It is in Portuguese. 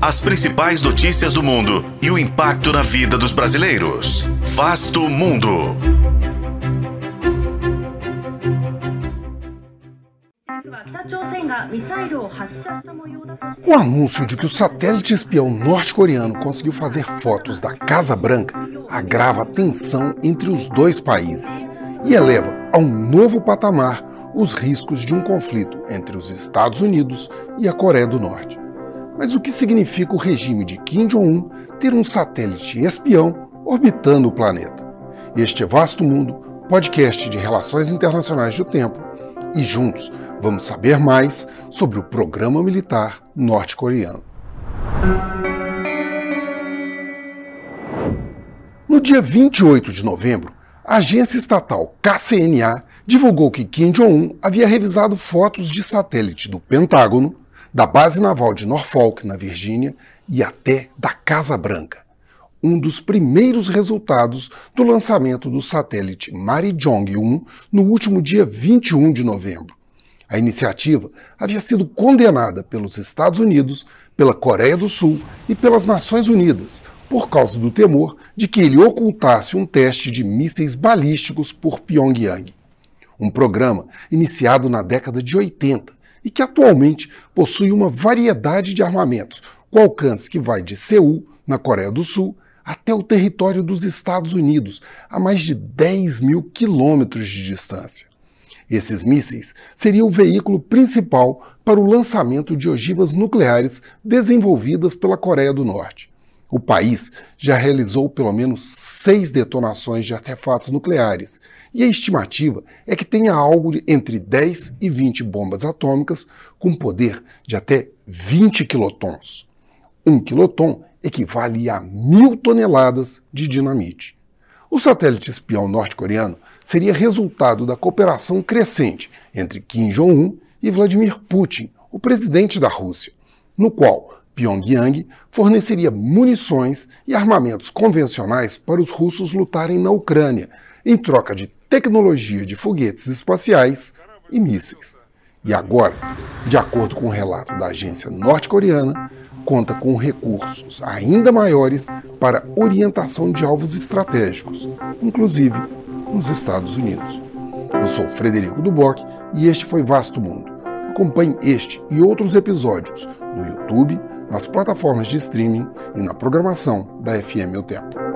as principais notícias do mundo e o impacto na vida dos brasileiros. Vasto Mundo. O anúncio de que o satélite espião norte-coreano conseguiu fazer fotos da Casa Branca agrava a tensão entre os dois países e eleva a um novo patamar os riscos de um conflito entre os Estados Unidos e a Coreia do Norte. Mas o que significa o regime de Kim Jong-un ter um satélite espião orbitando o planeta? Este é Vasto Mundo, podcast de relações internacionais do tempo, e juntos vamos saber mais sobre o programa militar norte-coreano. No dia 28 de novembro, a agência estatal KCNA divulgou que Kim Jong-un havia revisado fotos de satélite do Pentágono, da base naval de Norfolk, na Virgínia, e até da Casa Branca. Um dos primeiros resultados do lançamento do satélite Marijong-1 no último dia 21 de novembro. A iniciativa havia sido condenada pelos Estados Unidos, pela Coreia do Sul e pelas Nações Unidas, por causa do temor de que ele ocultasse um teste de mísseis balísticos por Pyongyang. Um programa iniciado na década de 80 e que atualmente possui uma variedade de armamentos, com alcance que vai de Seul, na Coreia do Sul, até o território dos Estados Unidos, a mais de 10 mil quilômetros de distância. Esses mísseis seriam o veículo principal para o lançamento de ogivas nucleares desenvolvidas pela Coreia do Norte. O país já realizou pelo menos seis detonações de artefatos nucleares, e a estimativa é que tenha algo entre 10 e 20 bombas atômicas com poder de até 20 quilotons. Um quiloton equivale a mil toneladas de dinamite. O satélite espião norte-coreano seria resultado da cooperação crescente entre Kim Jong-un e Vladimir Putin, o presidente da Rússia, no qual Pyongyang forneceria munições e armamentos convencionais para os russos lutarem na Ucrânia, em troca de tecnologia de foguetes espaciais e mísseis. E agora, de acordo com o um relato da agência norte-coreana, conta com recursos ainda maiores para orientação de alvos estratégicos, inclusive nos Estados Unidos. Eu sou Frederico Duboc e este foi Vasto Mundo. Acompanhe este e outros episódios no YouTube, nas plataformas de streaming e na programação da FM O Tempo.